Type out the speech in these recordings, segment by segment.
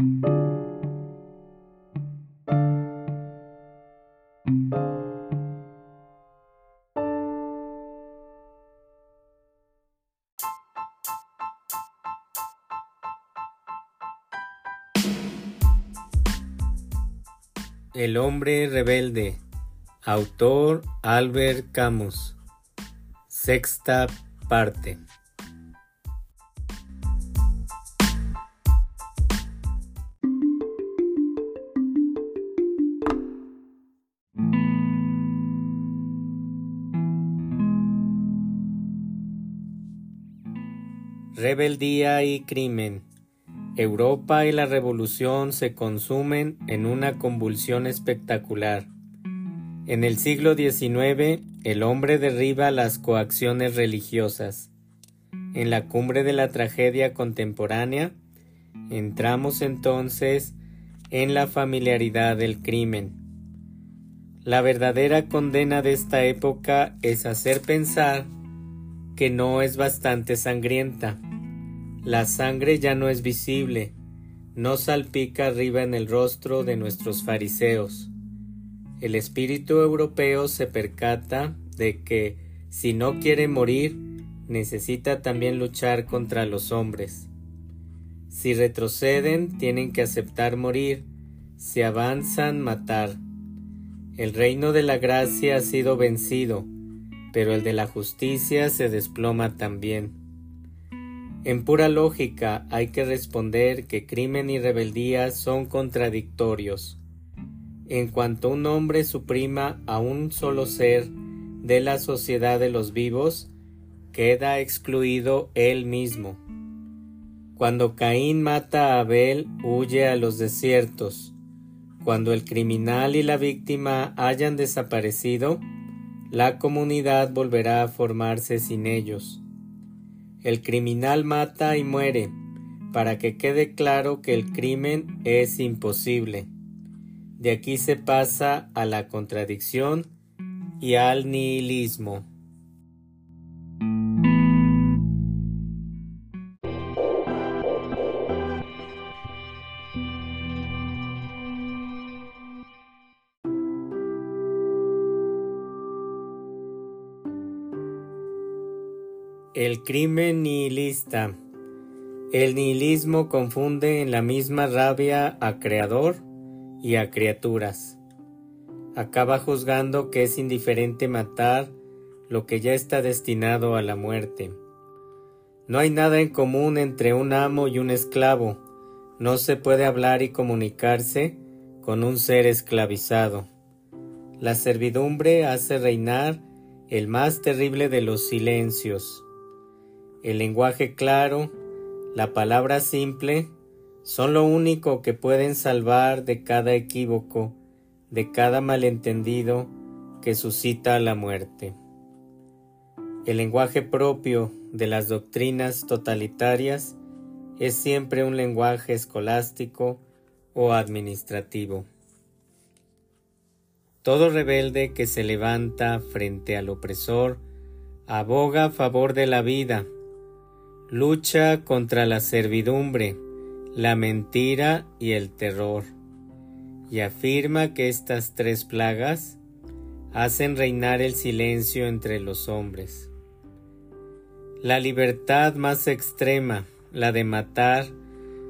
El hombre rebelde. Autor Albert Camus. Sexta parte. Rebeldía y crimen. Europa y la revolución se consumen en una convulsión espectacular. En el siglo XIX, el hombre derriba las coacciones religiosas. En la cumbre de la tragedia contemporánea, entramos entonces en la familiaridad del crimen. La verdadera condena de esta época es hacer pensar que no es bastante sangrienta la sangre ya no es visible, no salpica arriba en el rostro de nuestros fariseos. El espíritu europeo se percata de que, si no quiere morir, necesita también luchar contra los hombres. Si retroceden, tienen que aceptar morir, si avanzan, matar. El reino de la gracia ha sido vencido, pero el de la justicia se desploma también. En pura lógica hay que responder que crimen y rebeldía son contradictorios. En cuanto un hombre suprima a un solo ser de la sociedad de los vivos, queda excluido él mismo. Cuando Caín mata a Abel, huye a los desiertos. Cuando el criminal y la víctima hayan desaparecido, la comunidad volverá a formarse sin ellos. El criminal mata y muere, para que quede claro que el crimen es imposible. De aquí se pasa a la contradicción y al nihilismo. El crimen nihilista. El nihilismo confunde en la misma rabia a creador y a criaturas. Acaba juzgando que es indiferente matar lo que ya está destinado a la muerte. No hay nada en común entre un amo y un esclavo. No se puede hablar y comunicarse con un ser esclavizado. La servidumbre hace reinar el más terrible de los silencios el lenguaje claro, la palabra simple, son lo único que pueden salvar de cada equívoco, de cada malentendido que suscita la muerte. El lenguaje propio de las doctrinas totalitarias es siempre un lenguaje escolástico o administrativo. Todo rebelde que se levanta frente al opresor aboga a favor de la vida, Lucha contra la servidumbre, la mentira y el terror, y afirma que estas tres plagas hacen reinar el silencio entre los hombres. La libertad más extrema, la de matar,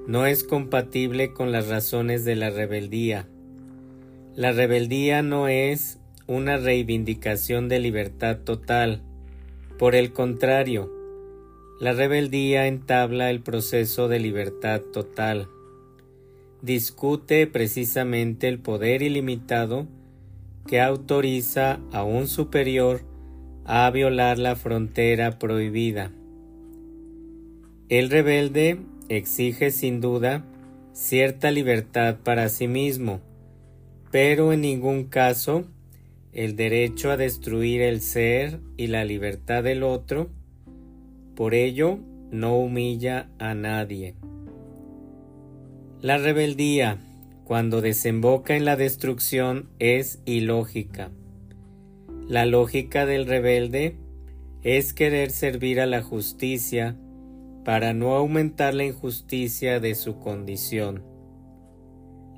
no es compatible con las razones de la rebeldía. La rebeldía no es una reivindicación de libertad total. Por el contrario, la rebeldía entabla el proceso de libertad total. Discute precisamente el poder ilimitado que autoriza a un superior a violar la frontera prohibida. El rebelde exige sin duda cierta libertad para sí mismo, pero en ningún caso el derecho a destruir el ser y la libertad del otro por ello no humilla a nadie. La rebeldía, cuando desemboca en la destrucción, es ilógica. La lógica del rebelde es querer servir a la justicia para no aumentar la injusticia de su condición.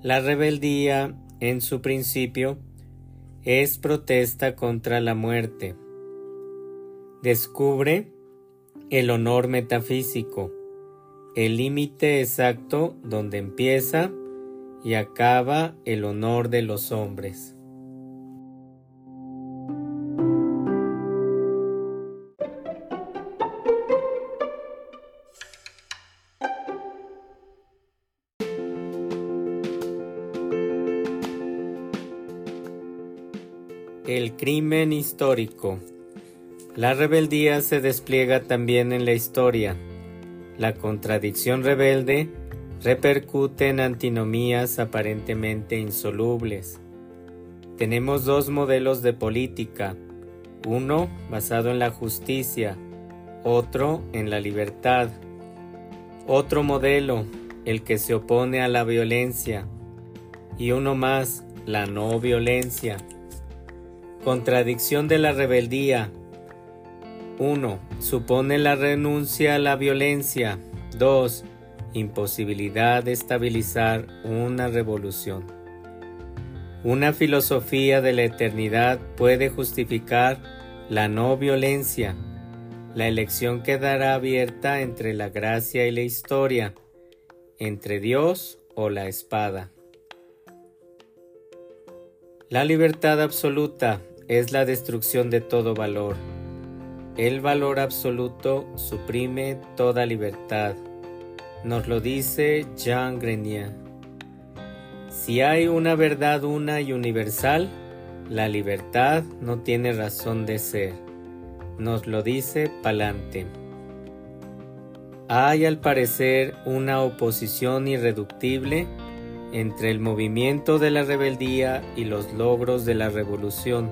La rebeldía, en su principio, es protesta contra la muerte. Descubre el honor metafísico, el límite exacto donde empieza y acaba el honor de los hombres. El crimen histórico. La rebeldía se despliega también en la historia. La contradicción rebelde repercute en antinomías aparentemente insolubles. Tenemos dos modelos de política, uno basado en la justicia, otro en la libertad. Otro modelo, el que se opone a la violencia, y uno más, la no violencia. Contradicción de la rebeldía. 1. Supone la renuncia a la violencia. 2. Imposibilidad de estabilizar una revolución. Una filosofía de la eternidad puede justificar la no violencia. La elección quedará abierta entre la gracia y la historia, entre Dios o la espada. La libertad absoluta es la destrucción de todo valor. El valor absoluto suprime toda libertad. Nos lo dice Jean Grenier. Si hay una verdad una y universal, la libertad no tiene razón de ser. Nos lo dice Palante. Hay al parecer una oposición irreductible entre el movimiento de la rebeldía y los logros de la revolución.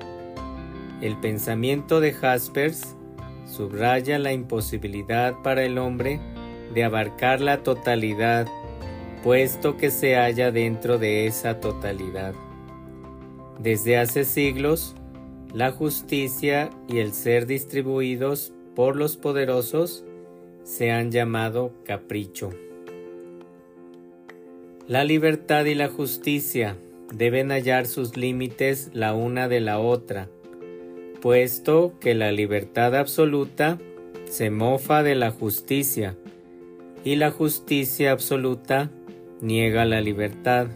El pensamiento de Jaspers subraya la imposibilidad para el hombre de abarcar la totalidad, puesto que se halla dentro de esa totalidad. Desde hace siglos, la justicia y el ser distribuidos por los poderosos se han llamado capricho. La libertad y la justicia deben hallar sus límites la una de la otra, puesto que la libertad absoluta se mofa de la justicia y la justicia absoluta niega la libertad.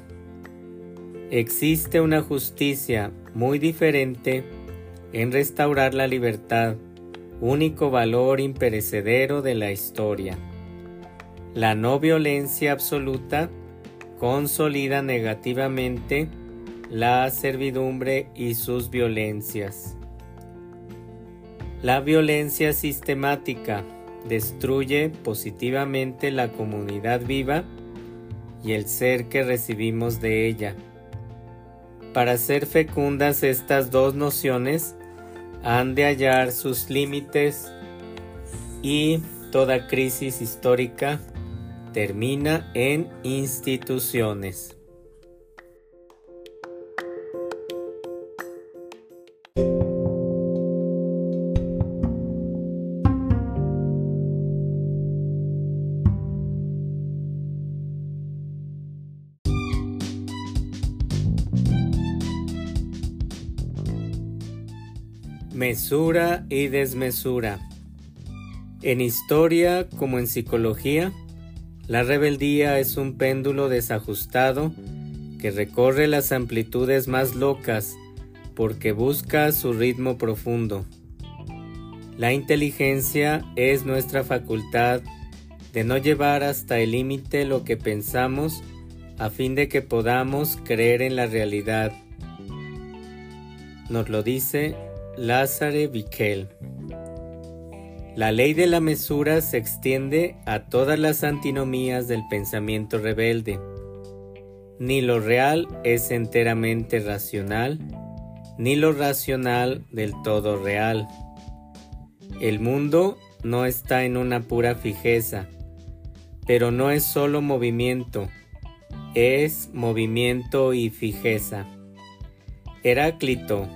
Existe una justicia muy diferente en restaurar la libertad, único valor imperecedero de la historia. La no violencia absoluta consolida negativamente la servidumbre y sus violencias. La violencia sistemática destruye positivamente la comunidad viva y el ser que recibimos de ella. Para ser fecundas estas dos nociones, han de hallar sus límites y toda crisis histórica termina en instituciones. Mesura y desmesura. En historia como en psicología, la rebeldía es un péndulo desajustado que recorre las amplitudes más locas porque busca su ritmo profundo. La inteligencia es nuestra facultad de no llevar hasta el límite lo que pensamos a fin de que podamos creer en la realidad. Nos lo dice Lázare Viquel. La ley de la mesura se extiende a todas las antinomías del pensamiento rebelde. Ni lo real es enteramente racional, ni lo racional del todo real. El mundo no está en una pura fijeza, pero no es solo movimiento, es movimiento y fijeza. Heráclito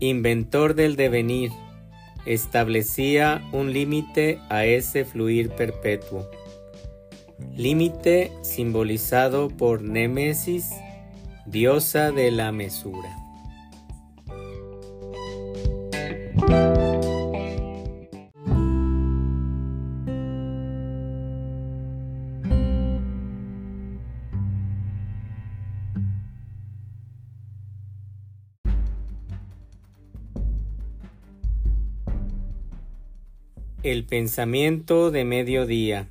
inventor del devenir, establecía un límite a ese fluir perpetuo. límite simbolizado por Némesis, diosa de la mesura. El pensamiento de mediodía.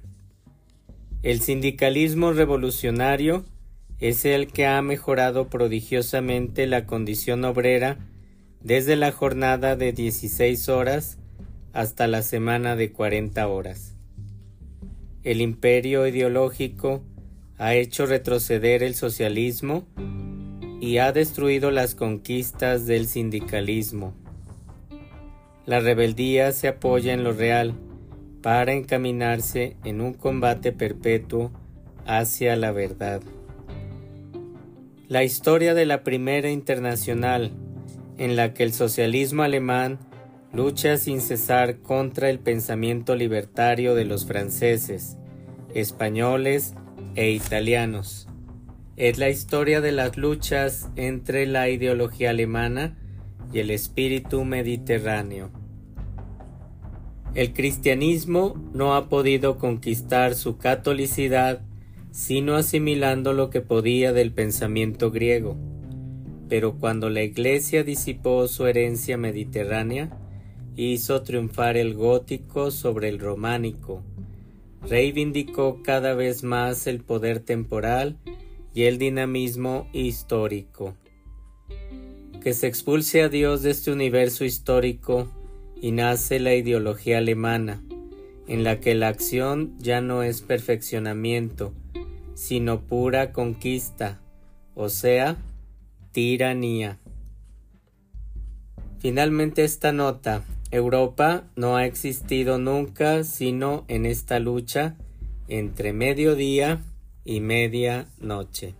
El sindicalismo revolucionario es el que ha mejorado prodigiosamente la condición obrera desde la jornada de 16 horas hasta la semana de 40 horas. El imperio ideológico ha hecho retroceder el socialismo y ha destruido las conquistas del sindicalismo. La rebeldía se apoya en lo real para encaminarse en un combate perpetuo hacia la verdad. La historia de la primera internacional, en la que el socialismo alemán lucha sin cesar contra el pensamiento libertario de los franceses, españoles e italianos. Es la historia de las luchas entre la ideología alemana y el espíritu mediterráneo. El cristianismo no ha podido conquistar su catolicidad sino asimilando lo que podía del pensamiento griego. Pero cuando la Iglesia disipó su herencia mediterránea, hizo triunfar el gótico sobre el románico, reivindicó cada vez más el poder temporal y el dinamismo histórico. Que se expulse a Dios de este universo histórico y nace la ideología alemana, en la que la acción ya no es perfeccionamiento, sino pura conquista, o sea, tiranía. Finalmente esta nota, Europa no ha existido nunca sino en esta lucha entre mediodía y media noche.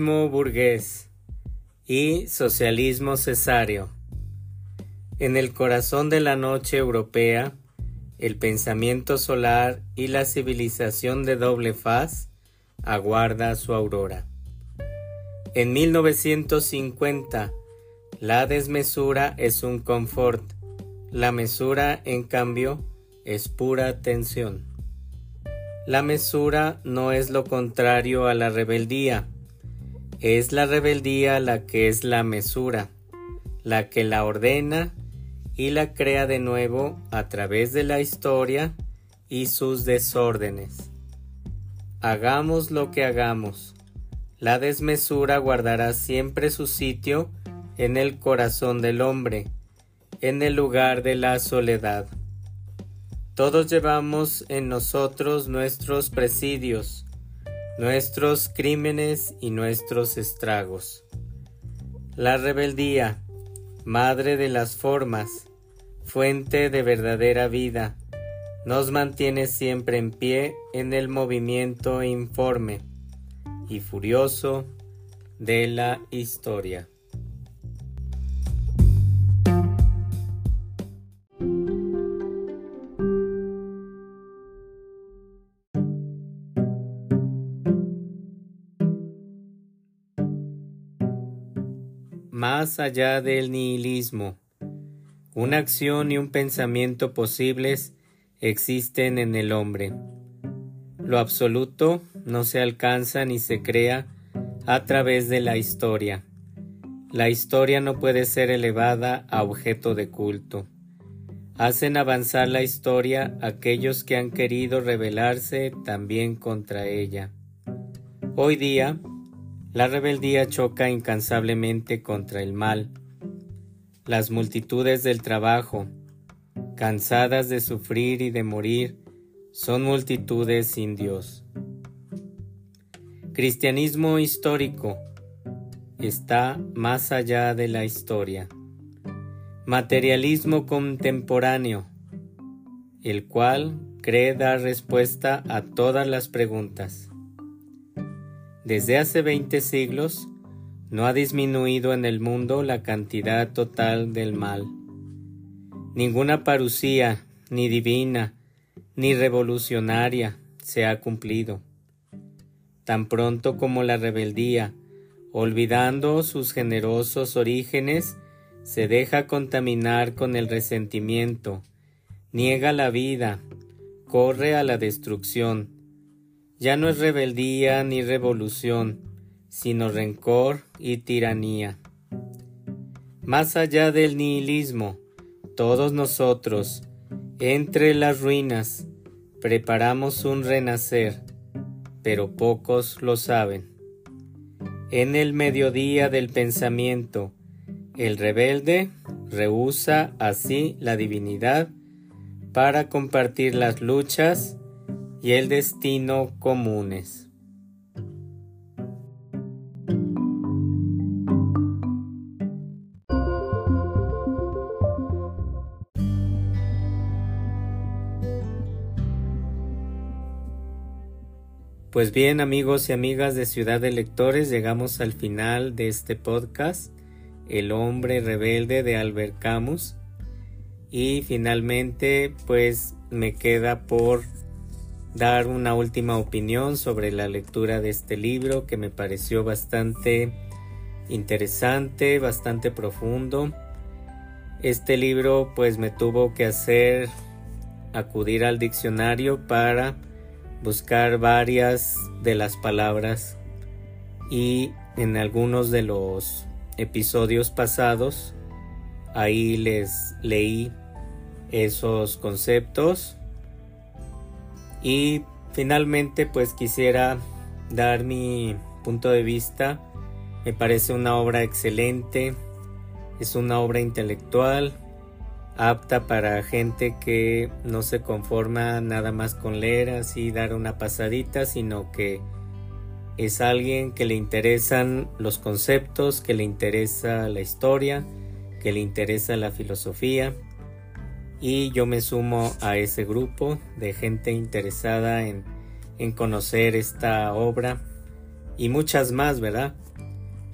Nihilismo burgués y socialismo cesario. En el corazón de la noche europea, el pensamiento solar y la civilización de doble faz aguarda su aurora. En 1950, la desmesura es un confort, la mesura, en cambio, es pura tensión. La mesura no es lo contrario a la rebeldía. Es la rebeldía la que es la mesura, la que la ordena y la crea de nuevo a través de la historia y sus desórdenes. Hagamos lo que hagamos, la desmesura guardará siempre su sitio en el corazón del hombre, en el lugar de la soledad. Todos llevamos en nosotros nuestros presidios, nuestros crímenes y nuestros estragos. La rebeldía, madre de las formas, fuente de verdadera vida, nos mantiene siempre en pie en el movimiento informe y furioso de la historia. Más allá del nihilismo. Una acción y un pensamiento posibles existen en el hombre. Lo absoluto no se alcanza ni se crea a través de la historia. La historia no puede ser elevada a objeto de culto. Hacen avanzar la historia aquellos que han querido rebelarse también contra ella. Hoy día, la rebeldía choca incansablemente contra el mal. Las multitudes del trabajo, cansadas de sufrir y de morir, son multitudes sin Dios. Cristianismo histórico está más allá de la historia. Materialismo contemporáneo, el cual cree dar respuesta a todas las preguntas. Desde hace 20 siglos no ha disminuido en el mundo la cantidad total del mal. Ninguna parucía, ni divina, ni revolucionaria, se ha cumplido. Tan pronto como la rebeldía, olvidando sus generosos orígenes, se deja contaminar con el resentimiento, niega la vida, corre a la destrucción. Ya no es rebeldía ni revolución, sino rencor y tiranía. Más allá del nihilismo, todos nosotros, entre las ruinas, preparamos un renacer, pero pocos lo saben. En el mediodía del pensamiento, el rebelde rehúsa así la divinidad para compartir las luchas y el destino comunes. Pues bien amigos y amigas de Ciudad de Lectores, llegamos al final de este podcast, El hombre rebelde de Albert Camus. Y finalmente pues me queda por dar una última opinión sobre la lectura de este libro que me pareció bastante interesante, bastante profundo. Este libro pues me tuvo que hacer acudir al diccionario para buscar varias de las palabras y en algunos de los episodios pasados ahí les leí esos conceptos y finalmente pues quisiera dar mi punto de vista. Me parece una obra excelente. Es una obra intelectual apta para gente que no se conforma nada más con leer así dar una pasadita sino que es alguien que le interesan los conceptos que le interesa la historia que le interesa la filosofía y yo me sumo a ese grupo de gente interesada en, en conocer esta obra y muchas más, ¿verdad?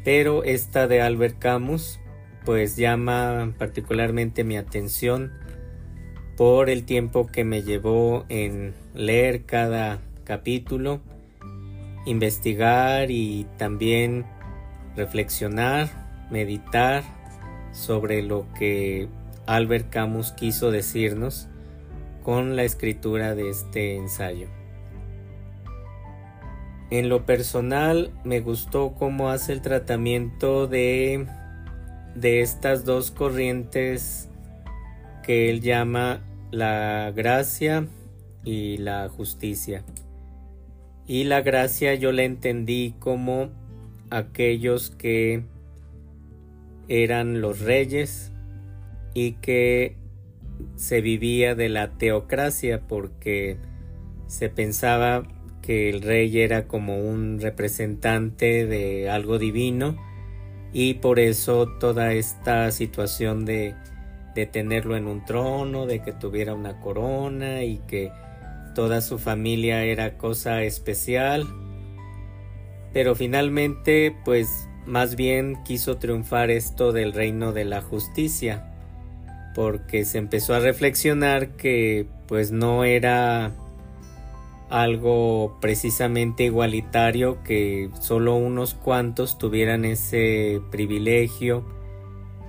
Pero esta de Albert Camus pues llama particularmente mi atención por el tiempo que me llevó en leer cada capítulo, investigar y también reflexionar, meditar sobre lo que Albert Camus quiso decirnos con la escritura de este ensayo. En lo personal me gustó cómo hace el tratamiento de, de estas dos corrientes que él llama la gracia y la justicia. Y la gracia yo la entendí como aquellos que eran los reyes, y que se vivía de la teocracia porque se pensaba que el rey era como un representante de algo divino y por eso toda esta situación de, de tenerlo en un trono, de que tuviera una corona y que toda su familia era cosa especial. Pero finalmente pues más bien quiso triunfar esto del reino de la justicia porque se empezó a reflexionar que pues no era algo precisamente igualitario que solo unos cuantos tuvieran ese privilegio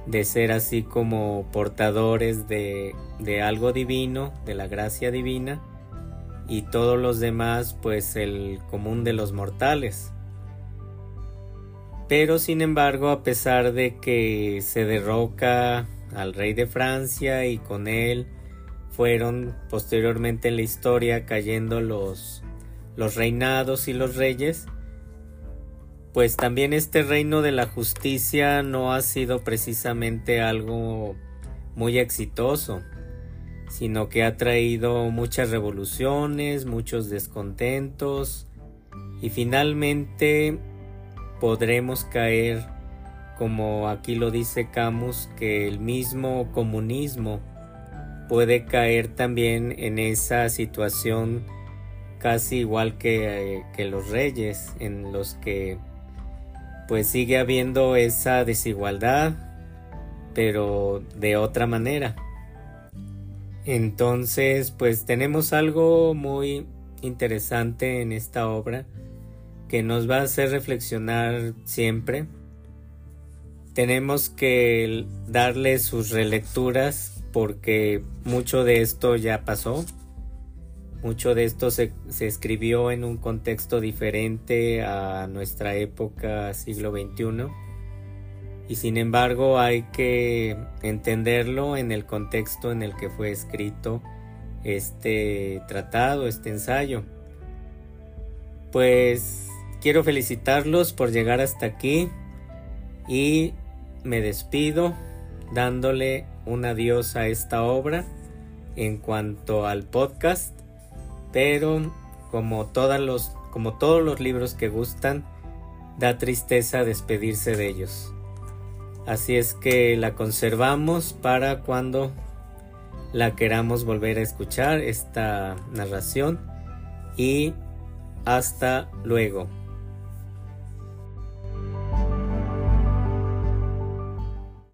de ser así como portadores de, de algo divino, de la gracia divina, y todos los demás pues el común de los mortales. Pero sin embargo, a pesar de que se derroca al rey de Francia y con él fueron posteriormente en la historia cayendo los, los reinados y los reyes, pues también este reino de la justicia no ha sido precisamente algo muy exitoso, sino que ha traído muchas revoluciones, muchos descontentos y finalmente podremos caer como aquí lo dice Camus, que el mismo comunismo puede caer también en esa situación casi igual que, que los reyes, en los que pues sigue habiendo esa desigualdad, pero de otra manera. Entonces, pues tenemos algo muy interesante en esta obra que nos va a hacer reflexionar siempre. Tenemos que darle sus relecturas porque mucho de esto ya pasó. Mucho de esto se, escribió en un contexto diferente a nuestra época siglo XXI y sin embargo hay que entenderlo en el contexto en el que fue escrito este tratado, este ensayo. Pues quiero felicitarlos por llegar hasta aquí y me despido dándole un adiós a esta obra en cuanto al podcast pero como, todos los, como todos los libros que gustan, da tristeza despedirse de ellos. Así es que la conservamos para cuando la queramos volver a escuchar esta narración y hasta luego.